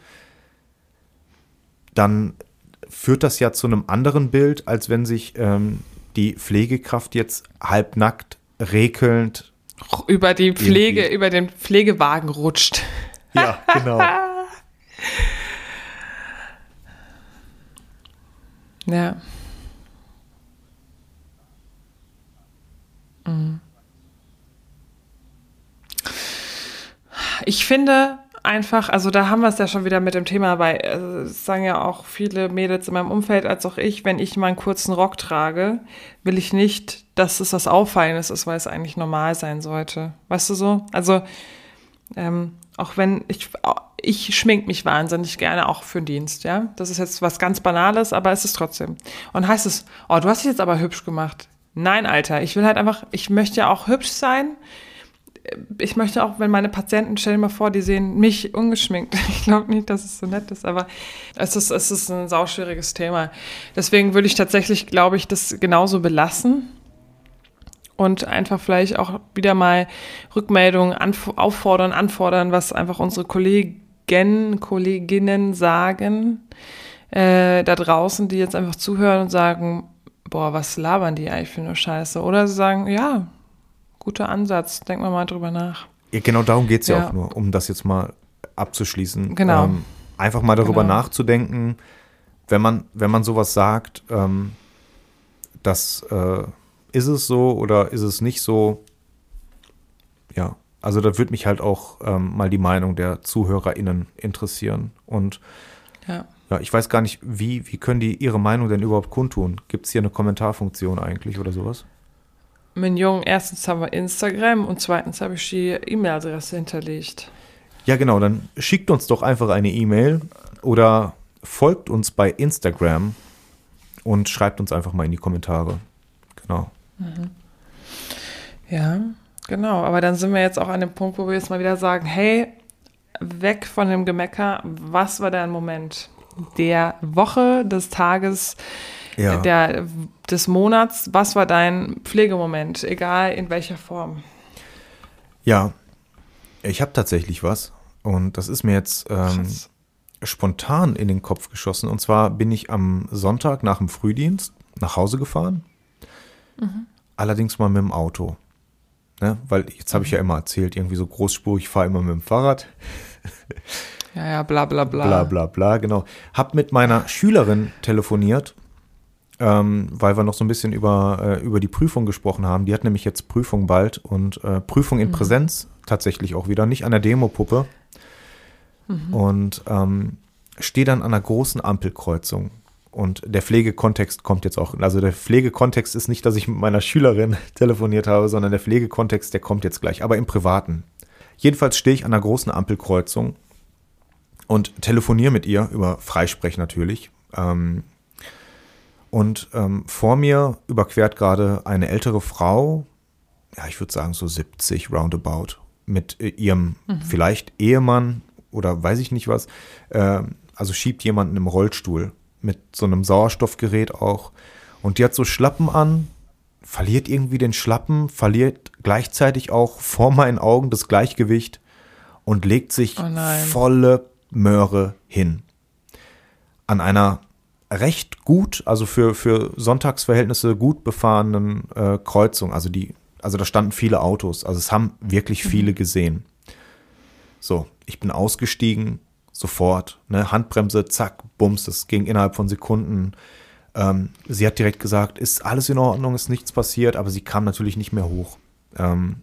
dann führt das ja zu einem anderen Bild, als wenn sich ähm, die Pflegekraft jetzt halbnackt, rekelnd über die Pflege, irgendwie. über den Pflegewagen rutscht. Ja, genau. (laughs) ja. Mhm. Ich finde, einfach, also da haben wir es ja schon wieder mit dem Thema weil also sagen ja auch viele Mädels in meinem Umfeld als auch ich, wenn ich mal einen kurzen Rock trage, will ich nicht, dass es was Auffallendes ist, weil es eigentlich normal sein sollte. Weißt du so? Also, ähm, auch wenn ich, ich schmink mich wahnsinnig gerne auch für den Dienst, ja. Das ist jetzt was ganz Banales, aber es ist trotzdem. Und heißt es, oh, du hast dich jetzt aber hübsch gemacht. Nein, Alter, ich will halt einfach, ich möchte ja auch hübsch sein ich möchte auch, wenn meine Patienten, stell dir mal vor, die sehen mich ungeschminkt. (laughs) Ich glaube nicht, dass es so nett ist, aber es ist, es ist ein sauschwieriges Thema. Deswegen würde ich tatsächlich, glaube ich, das genauso belassen und einfach vielleicht auch wieder mal Rückmeldungen auffordern, anfordern, was einfach unsere Kollegen, Kolleginnen sagen äh, da draußen, die jetzt einfach zuhören und sagen, boah, was labern die eigentlich für eine Scheiße? Oder sie sagen, ja, guter Ansatz. Denken wir mal drüber nach. Ja, genau darum geht es ja. ja. auch nur, um das jetzt mal abzuschließen. Genau. Ähm, einfach mal darüber genau. nachzudenken, wenn man, wenn man sowas sagt, ähm, das äh, ist es so oder ist es nicht so. Ja, also da würde mich halt auch ähm, mal die Meinung der ZuhörerInnen interessieren. Und ja. ja, ich weiß gar nicht, wie, wie können die ihre Meinung denn überhaupt kundtun? Gibt es hier eine Kommentarfunktion eigentlich oder sowas? Jungen, erstens haben wir Instagram und zweitens habe ich die E-Mail-Adresse hinterlegt. Ja, genau, dann schickt uns doch einfach eine E-Mail oder folgt uns bei Instagram und schreibt uns einfach mal in die Kommentare. Genau. Mhm. Ja, genau. Aber dann sind wir jetzt auch an dem Punkt, wo wir jetzt mal wieder sagen, hey, weg von dem Gemecker. Was war dein Moment der Woche, des Tages, ja. der, des Monats. Was war dein Pflegemoment, egal in welcher Form? Ja, ich habe tatsächlich was. Und das ist mir jetzt ähm, spontan in den Kopf geschossen. Und zwar bin ich am Sonntag nach dem Frühdienst nach Hause gefahren. Mhm. Allerdings mal mit dem Auto. Ne? Weil jetzt habe ich ja immer erzählt, irgendwie so großspurig, ich fahre immer mit dem Fahrrad. (laughs) Ja, ja, bla bla bla. Bla bla bla, genau. Hab mit meiner Schülerin telefoniert ähm, weil wir noch so ein bisschen über, äh, über die Prüfung gesprochen haben. Die hat nämlich jetzt Prüfung bald und äh, Prüfung in mhm. Präsenz tatsächlich auch wieder, nicht an der Demopuppe. Mhm. Und ähm, stehe dann an einer großen Ampelkreuzung. Und der Pflegekontext kommt jetzt auch. Also der Pflegekontext ist nicht, dass ich mit meiner Schülerin (laughs) telefoniert habe, sondern der Pflegekontext, der kommt jetzt gleich, aber im Privaten. Jedenfalls stehe ich an einer großen Ampelkreuzung und telefoniere mit ihr über Freisprech natürlich. Ähm, und ähm, vor mir überquert gerade eine ältere Frau, ja, ich würde sagen so 70 roundabout, mit äh, ihrem mhm. vielleicht Ehemann oder weiß ich nicht was. Äh, also schiebt jemanden im Rollstuhl mit so einem Sauerstoffgerät auch. Und die hat so Schlappen an, verliert irgendwie den Schlappen, verliert gleichzeitig auch vor meinen Augen das Gleichgewicht und legt sich oh volle Möhre hin. An einer recht gut, also für, für Sonntagsverhältnisse gut befahrenen äh, Kreuzung. Also die, also da standen viele Autos. Also es haben wirklich mhm. viele gesehen. So, ich bin ausgestiegen, sofort, ne, Handbremse, zack, bums, das ging innerhalb von Sekunden. Ähm, sie hat direkt gesagt, ist alles in Ordnung, ist nichts passiert, aber sie kam natürlich nicht mehr hoch. Ähm,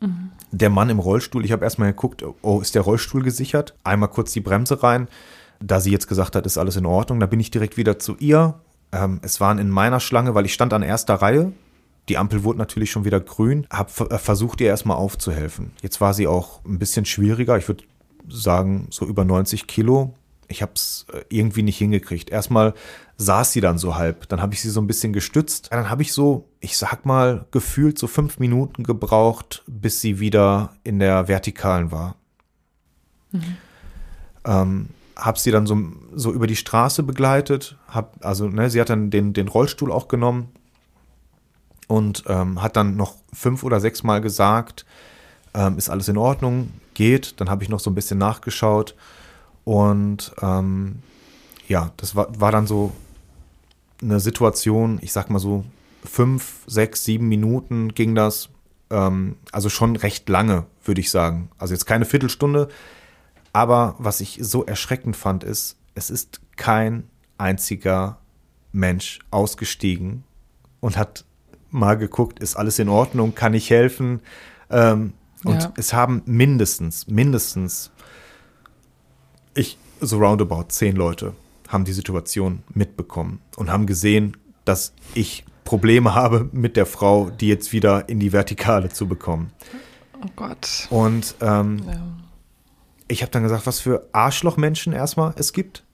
mhm. Der Mann im Rollstuhl, ich habe erstmal geguckt, oh, ist der Rollstuhl gesichert? Einmal kurz die Bremse rein da sie jetzt gesagt hat, ist alles in Ordnung, da bin ich direkt wieder zu ihr. Ähm, es waren in meiner Schlange, weil ich stand an erster Reihe. Die Ampel wurde natürlich schon wieder grün. Habe äh, versucht, ihr erstmal aufzuhelfen. Jetzt war sie auch ein bisschen schwieriger. Ich würde sagen, so über 90 Kilo. ich habe es äh, irgendwie nicht hingekriegt. Erstmal saß sie dann so halb, dann habe ich sie so ein bisschen gestützt. Dann habe ich so, ich sag mal, gefühlt so fünf Minuten gebraucht, bis sie wieder in der Vertikalen war. Mhm. Ähm, habe sie dann so, so über die Straße begleitet, hab, also ne, sie hat dann den, den Rollstuhl auch genommen und ähm, hat dann noch fünf oder sechs Mal gesagt, ähm, ist alles in Ordnung, geht. Dann habe ich noch so ein bisschen nachgeschaut und ähm, ja, das war, war dann so eine Situation, ich sag mal so fünf, sechs, sieben Minuten ging das. Ähm, also schon recht lange, würde ich sagen. Also jetzt keine Viertelstunde. Aber was ich so erschreckend fand, ist, es ist kein einziger Mensch ausgestiegen und hat mal geguckt, ist alles in Ordnung, kann ich helfen? Ähm, und ja. es haben mindestens, mindestens, ich, so roundabout zehn Leute haben die Situation mitbekommen und haben gesehen, dass ich Probleme habe mit der Frau, die jetzt wieder in die Vertikale zu bekommen. Oh Gott. Und ähm, ja. ich habe dann gesagt, was für Arschlochmenschen erstmal es gibt.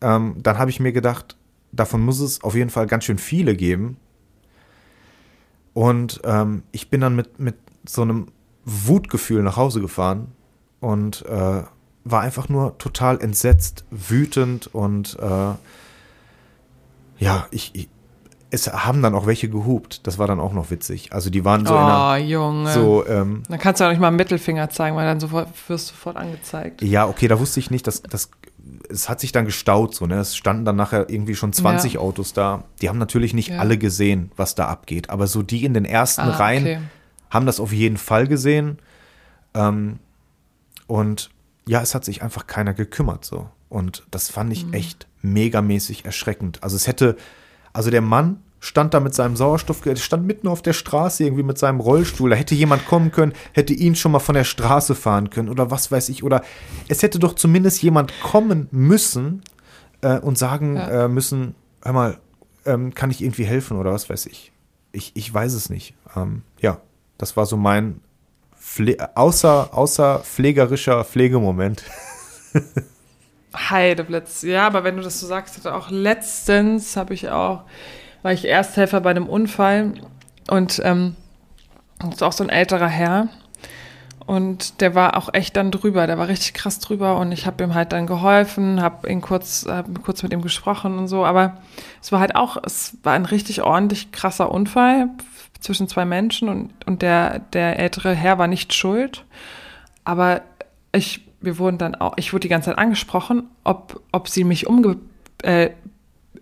Ähm, dann habe ich mir gedacht, davon muss es auf jeden Fall ganz schön viele geben. Und ähm, ich bin dann mit, mit so einem Wutgefühl nach Hause gefahren und äh, war einfach nur total entsetzt, wütend und äh, ja, ich, ich, es haben dann auch welche gehupt. Das war dann auch noch witzig. Also die waren so oh, in einer, Junge. so. Ähm, dann kannst du auch nicht mal einen Mittelfinger zeigen, weil dann sofort wirst du sofort angezeigt. Ja, okay, da wusste ich nicht, dass das es hat sich dann gestaut so. Ne, es standen dann nachher irgendwie schon 20 ja. Autos da. Die haben natürlich nicht ja. alle gesehen, was da abgeht, aber so die in den ersten ah, Reihen okay. Haben das auf jeden Fall gesehen. Ähm, und ja, es hat sich einfach keiner gekümmert so. Und das fand ich mhm. echt megamäßig erschreckend. Also es hätte, also der Mann stand da mit seinem Sauerstoff, stand mitten auf der Straße irgendwie mit seinem Rollstuhl. Da hätte jemand kommen können, hätte ihn schon mal von der Straße fahren können oder was weiß ich. Oder es hätte doch zumindest jemand kommen müssen äh, und sagen ja. äh, müssen, hör mal, ähm, kann ich irgendwie helfen oder was weiß ich. Ich, ich weiß es nicht. Ähm, ja, das war so mein Pfle außer, außer pflegerischer Pflegemoment. Heideblitz. Ja, aber wenn du das so sagst, auch letztens habe ich auch, war ich Ersthelfer bei einem Unfall und ähm, das ist auch so ein älterer Herr und der war auch echt dann drüber, der war richtig krass drüber und ich habe ihm halt dann geholfen, habe ihn kurz, hab kurz mit ihm gesprochen und so, aber es war halt auch, es war ein richtig ordentlich krasser Unfall zwischen zwei Menschen und, und der, der ältere Herr war nicht schuld. Aber ich, wir wurden dann auch, ich wurde die ganze Zeit angesprochen, ob, ob sie mich umge, äh,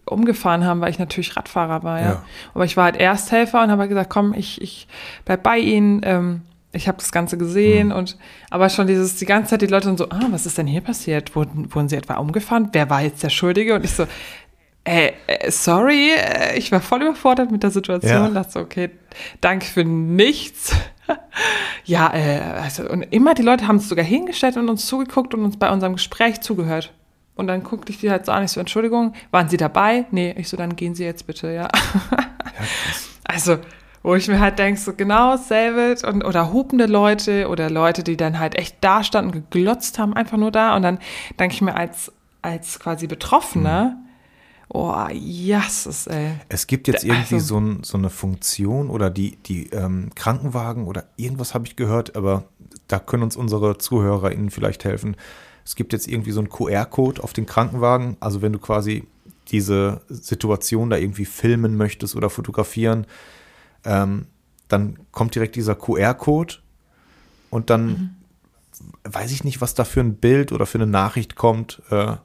umgefahren haben, weil ich natürlich Radfahrer war, ja. ja. Aber ich war halt Ersthelfer und habe halt gesagt, komm, ich, ich bleib bei Ihnen, ähm, ich habe das Ganze gesehen mhm. und aber schon dieses, die ganze Zeit die Leute so, ah, was ist denn hier passiert? Wurden, wurden sie etwa umgefahren? Wer war jetzt der Schuldige? Und ich so, äh, äh, sorry, äh, ich war voll überfordert mit der Situation, ja. dachte, okay, danke für nichts. (laughs) ja, äh, also, und immer die Leute haben es sogar hingestellt und uns zugeguckt und uns bei unserem Gespräch zugehört. Und dann guckte ich die halt so an, ich so, Entschuldigung, waren Sie dabei? Nee, ich so, dann gehen Sie jetzt bitte, ja. ja (laughs) also, wo ich mir halt denke, so genau dasselbe und, oder hupende Leute oder Leute, die dann halt echt da standen, geglotzt haben, einfach nur da. Und dann denke ich mir als, als quasi Betroffener, mhm Oh, yes, ey. Es gibt jetzt irgendwie also, so, ein, so, eine Funktion oder die, die ähm, Krankenwagen oder irgendwas habe ich gehört, aber da können uns unsere ZuhörerInnen vielleicht helfen. Es gibt jetzt irgendwie so einen QR-Code auf den Krankenwagen. Also wenn du quasi diese Situation da irgendwie filmen möchtest oder fotografieren, ähm, dann kommt direkt dieser QR-Code und dann mhm. weiß ich nicht, was da für ein Bild oder für eine Nachricht kommt. Äh,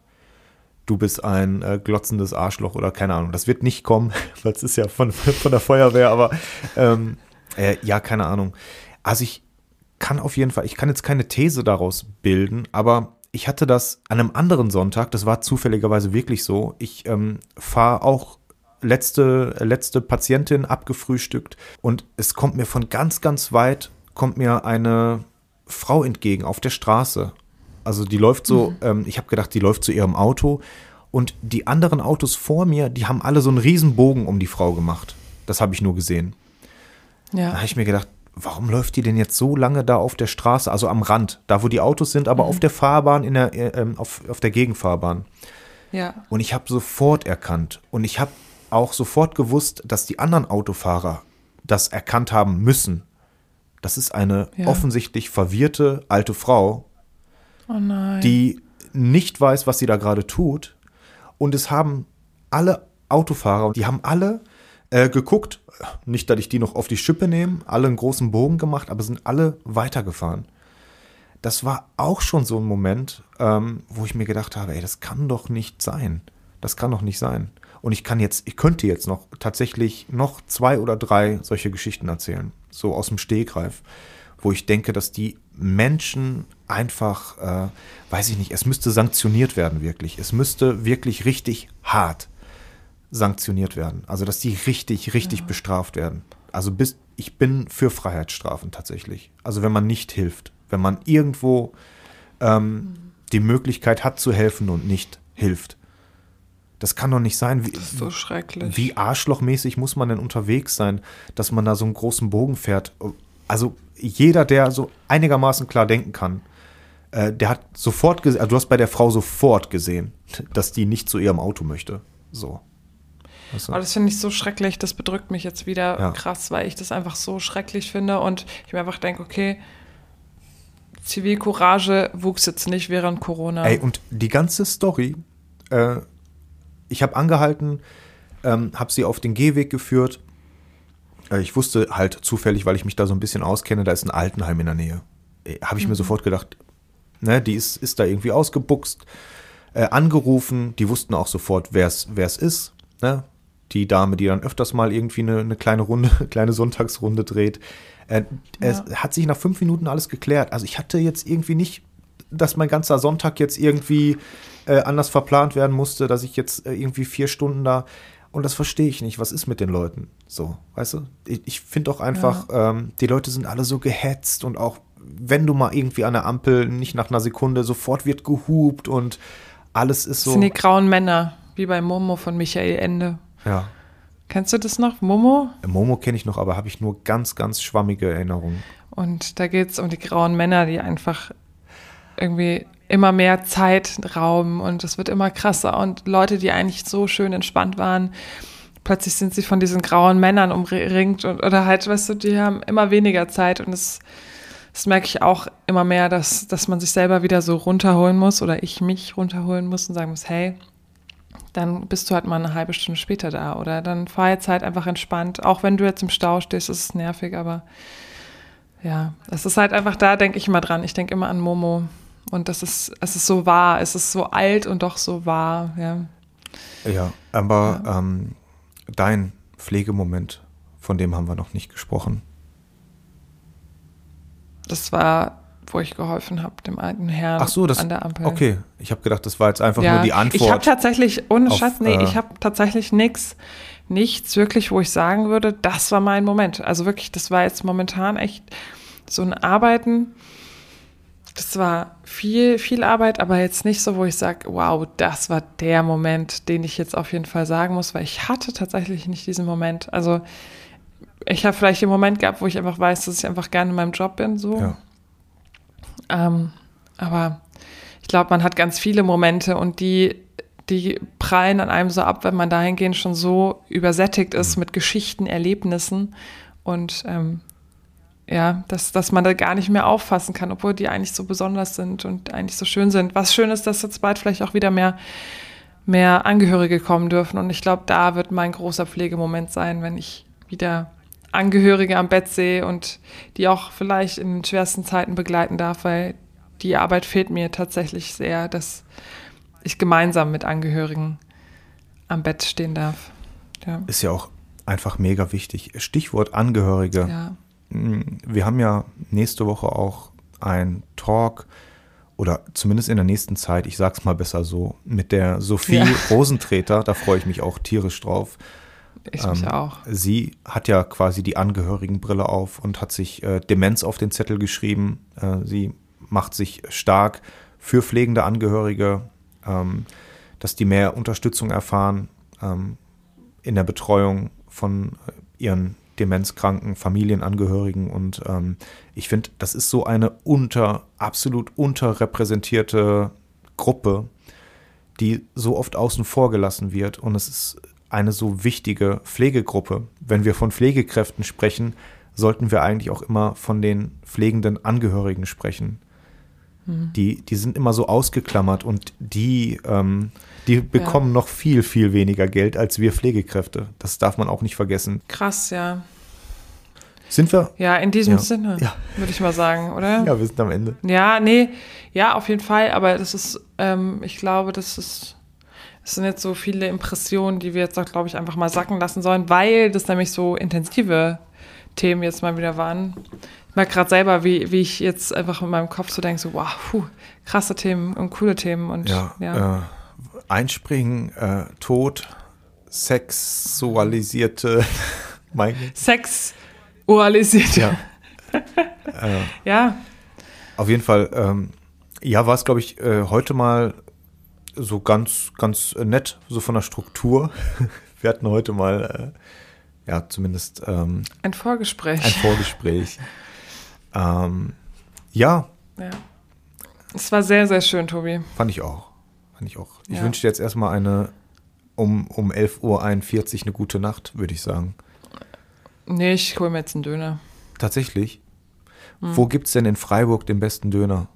du bist ein äh, glotzendes Arschloch oder keine Ahnung. Das wird nicht kommen, (laughs) weil es ist ja von, von der Feuerwehr, aber ähm, äh, ja, keine Ahnung. Also ich kann auf jeden Fall, ich kann jetzt keine These daraus bilden, aber ich hatte das an einem anderen Sonntag, das war zufälligerweise wirklich so. Ich ähm, fahre auch letzte, letzte Patientin abgefrühstückt und es kommt mir von ganz, ganz weit, kommt mir eine Frau entgegen auf der Straße also die läuft so, mhm. ähm, ich habe gedacht, die läuft zu ihrem Auto und die anderen Autos vor mir, die haben alle so einen riesen Bogen um die Frau gemacht. Das habe ich nur gesehen. Ja. Da habe ich mir gedacht, warum läuft die denn jetzt so lange da auf der Straße, also am Rand, da wo die Autos sind, aber mhm. auf der Fahrbahn, in der, äh, ähm, auf, auf der Gegenfahrbahn. Ja. Und ich habe sofort erkannt und ich habe auch sofort gewusst, dass die anderen Autofahrer das erkannt haben müssen. Das ist eine ja. offensichtlich verwirrte alte Frau, oh die nicht weiß, was sie da gerade tut. Und es haben alle Autofahrer, die haben alle äh, geguckt, nicht, dass ich die noch auf die Schippe nehme, alle einen großen Bogen gemacht, aber sind alle weitergefahren. Das war auch schon so ein Moment, ähm, wo ich mir gedacht habe, ey, das kann doch nicht sein. Das kann doch nicht sein. Und ich kann jetzt, ich könnte jetzt noch tatsächlich noch zwei oder drei solche Geschichten erzählen, so aus dem Stegreif, wo ich denke, dass die Menschen einfach, äh, weiß ich nicht, es müsste sanktioniert werden wirklich. Es müsste wirklich richtig hart sanktioniert werden. Also, dass die richtig, richtig ja. bestraft werden. Also, bis, ich bin für Freiheitsstrafen tatsächlich. Also, wenn man nicht hilft, wenn man irgendwo ähm, mhm. die Möglichkeit hat zu helfen und nicht hilft. Das kann doch nicht sein. Wie, so schrecklich. Wie arschlochmäßig muss man denn unterwegs sein, dass man da so einen großen Bogen fährt? Also jeder, der so einigermaßen klar denken kann, äh, der hat sofort gesehen, also du hast bei der Frau sofort gesehen, dass die nicht zu ihrem Auto möchte. So. Weißt du? Aber das finde ich so schrecklich, das bedrückt mich jetzt wieder ja. krass, weil ich das einfach so schrecklich finde und ich mir einfach denke, okay, Zivilcourage wuchs jetzt nicht während Corona. Ey, und die ganze Story, äh, ich habe angehalten, ähm, habe sie auf den Gehweg geführt. Äh, ich wusste halt zufällig, weil ich mich da so ein bisschen auskenne, da ist ein Altenheim in der Nähe. Äh, habe ich mhm. mir sofort gedacht, ne, die ist, ist da irgendwie ausgebuchst, äh, angerufen, die wussten auch sofort, wer es ist. Ne? die Dame, die dann öfters mal irgendwie eine, eine kleine Runde, (laughs) kleine Sonntagsrunde dreht. Äh, ja. Es hat sich nach fünf Minuten alles geklärt. Also ich hatte jetzt irgendwie nicht, dass mein ganzer Sonntag jetzt irgendwie äh, anders verplant werden musste, dass ich jetzt äh, irgendwie vier Stunden da und das verstehe ich nicht. Was ist mit den Leuten? So, weißt du? Ich, ich finde auch einfach, ja. ähm, die Leute sind alle so gehetzt und auch wenn du mal irgendwie an der Ampel nicht nach einer Sekunde sofort wird gehupt und alles ist so. Das sind die grauen Männer, wie bei Momo von Michael Ende. Ja. Kennst du das noch? Momo? Momo kenne ich noch, aber habe ich nur ganz, ganz schwammige Erinnerungen. Und da geht es um die grauen Männer, die einfach irgendwie immer mehr Zeit rauben und es wird immer krasser. Und Leute, die eigentlich so schön entspannt waren, plötzlich sind sie von diesen grauen Männern umringt und, oder halt, weißt du, die haben immer weniger Zeit und das, das merke ich auch immer mehr, dass, dass man sich selber wieder so runterholen muss oder ich mich runterholen muss und sagen muss, hey, dann bist du halt mal eine halbe Stunde später da. Oder dann fahr jetzt halt einfach entspannt. Auch wenn du jetzt im Stau stehst, ist es nervig, aber ja, es ist halt einfach da, denke ich immer dran. Ich denke immer an Momo. Und das ist, es ist so wahr, es ist so alt und doch so wahr, ja. Ja, aber ja. Ähm, dein Pflegemoment, von dem haben wir noch nicht gesprochen. Das war wo ich geholfen habe, dem alten Herrn Ach so, das, an der Ampel. Okay, ich habe gedacht, das war jetzt einfach ja, nur die Antwort. Ich habe tatsächlich, ohne auf, Schatz, nee, äh, ich habe tatsächlich nichts, nichts wirklich, wo ich sagen würde, das war mein Moment. Also wirklich, das war jetzt momentan echt so ein Arbeiten. Das war viel, viel Arbeit, aber jetzt nicht so, wo ich sage, wow, das war der Moment, den ich jetzt auf jeden Fall sagen muss, weil ich hatte tatsächlich nicht diesen Moment. Also ich habe vielleicht den Moment gehabt, wo ich einfach weiß, dass ich einfach gerne in meinem Job bin, so. Ja. Ähm, aber ich glaube, man hat ganz viele Momente und die, die prallen an einem so ab, wenn man dahingehend schon so übersättigt ist mhm. mit Geschichten, Erlebnissen und ähm, ja, dass, dass man da gar nicht mehr auffassen kann, obwohl die eigentlich so besonders sind und eigentlich so schön sind. Was schön ist, dass jetzt bald vielleicht auch wieder mehr, mehr Angehörige kommen dürfen. Und ich glaube, da wird mein großer Pflegemoment sein, wenn ich wieder Angehörige am Bett sehe und die auch vielleicht in den schwersten Zeiten begleiten darf, weil die Arbeit fehlt mir tatsächlich sehr, dass ich gemeinsam mit Angehörigen am Bett stehen darf. Ja. Ist ja auch einfach mega wichtig. Stichwort Angehörige. Ja. Hm, wir haben ja nächste Woche auch ein Talk oder zumindest in der nächsten Zeit, ich sag's mal besser so, mit der Sophie ja. (laughs) Rosentreter, da freue ich mich auch tierisch drauf. Ich mich ähm, auch. Sie hat ja quasi die Angehörigenbrille auf und hat sich äh, Demenz auf den Zettel geschrieben. Äh, sie macht sich stark für pflegende Angehörige, ähm, dass die mehr Unterstützung erfahren ähm, in der Betreuung von äh, ihren demenzkranken Familienangehörigen. Und ähm, ich finde, das ist so eine unter, absolut unterrepräsentierte Gruppe, die so oft außen vor gelassen wird. Und es ist eine so wichtige Pflegegruppe. Wenn wir von Pflegekräften sprechen, sollten wir eigentlich auch immer von den pflegenden Angehörigen sprechen. Mhm. Die, die sind immer so ausgeklammert und die, ähm, die bekommen ja. noch viel, viel weniger Geld als wir Pflegekräfte. Das darf man auch nicht vergessen. Krass, ja. Sind wir? Ja, in diesem ja. Sinne, ja. würde ich mal sagen, oder? Ja, wir sind am Ende. Ja, nee, ja, auf jeden Fall, aber das ist, ähm, ich glaube, das ist, es sind jetzt so viele Impressionen, die wir jetzt auch, glaube ich, einfach mal sacken lassen sollen, weil das nämlich so intensive Themen jetzt mal wieder waren. Ich merke gerade selber, wie, wie ich jetzt einfach in meinem Kopf so denke, so, wow, puh, krasse Themen und coole Themen. Und, ja, ja. Äh, Einspringen, äh, Tod, sexualisierte (laughs) Sexualisierte. Ja. (laughs) äh, ja. Auf jeden Fall, ähm, ja, war es, glaube ich, äh, heute mal so ganz, ganz nett, so von der Struktur. (laughs) Wir hatten heute mal äh, ja, zumindest ähm, ein Vorgespräch. Ein Vorgespräch. ähm, ja. Ja. Es war sehr, sehr schön, Tobi. Fand ich auch. Fand ich auch. Ich ja. wünsche dir jetzt erstmal eine um, um 11.41 Uhr eine gute Nacht, würde ich sagen. Nee, ich hole mir jetzt einen Döner. Tatsächlich? Hm. Wo gibt es denn in Freiburg den besten Döner?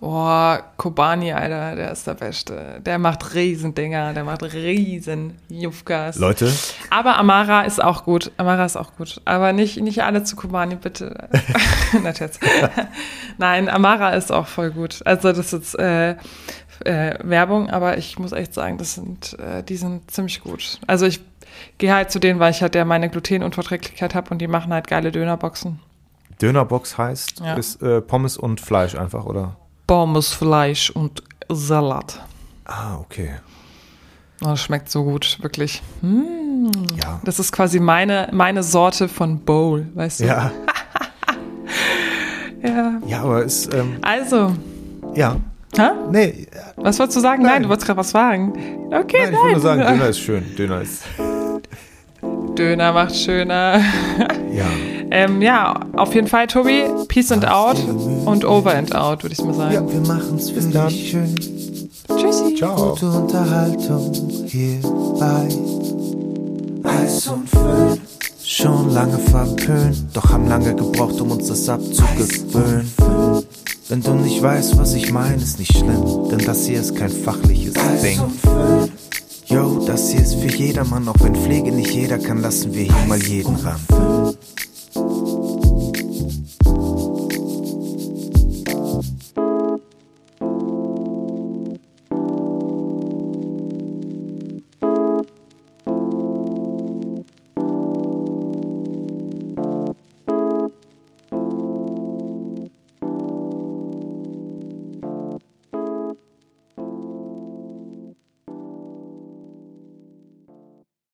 Boah, Kobani, Alter, der ist der Beste. Der macht Riesendinger, der macht riesen Jufkas. Leute. Aber Amara ist auch gut. Amara ist auch gut. Aber nicht, nicht alle zu Kobani, bitte. (laughs) (laughs) Nein, Amara ist auch voll gut. Also das ist äh, äh, Werbung, aber ich muss echt sagen, das sind, äh, die sind ziemlich gut. Also ich gehe halt zu denen, weil ich halt ja meine Glutenunverträglichkeit habe und die machen halt geile Dönerboxen. Dönerbox heißt, ja. ist äh, Pommes und Fleisch einfach, oder? Pommes, Fleisch und Salat. Ah, okay. Oh, das schmeckt so gut, wirklich. Mmh. Ja. Das ist quasi meine, meine Sorte von Bowl, weißt du? Ja. (laughs) ja. Ja, aber es. Ähm, also. Ja. Hä? Nee. Was wolltest du sagen? Nein, nein du wolltest gerade was fragen. Okay, nein. Ich wollte nur sagen, Döner ist schön. Döner ist. Döner macht schöner. ja. Ähm, ja, auf jeden Fall, Tobi. Peace and out und over and out, würde ich mal sagen. Ja, wir machen's Bis dann. schön. Tschüssi. Ciao. Gute Unterhaltung hier bei Eis und Föhn. Schon lange verpönt, doch haben lange gebraucht, um uns das abzugewöhnen. Wenn du nicht weißt, was ich meine, ist nicht schlimm, denn das hier ist kein fachliches Ding. Yo, das hier ist für jedermann, auch wenn Pflege nicht jeder kann, lassen wir hier mal jeden ran.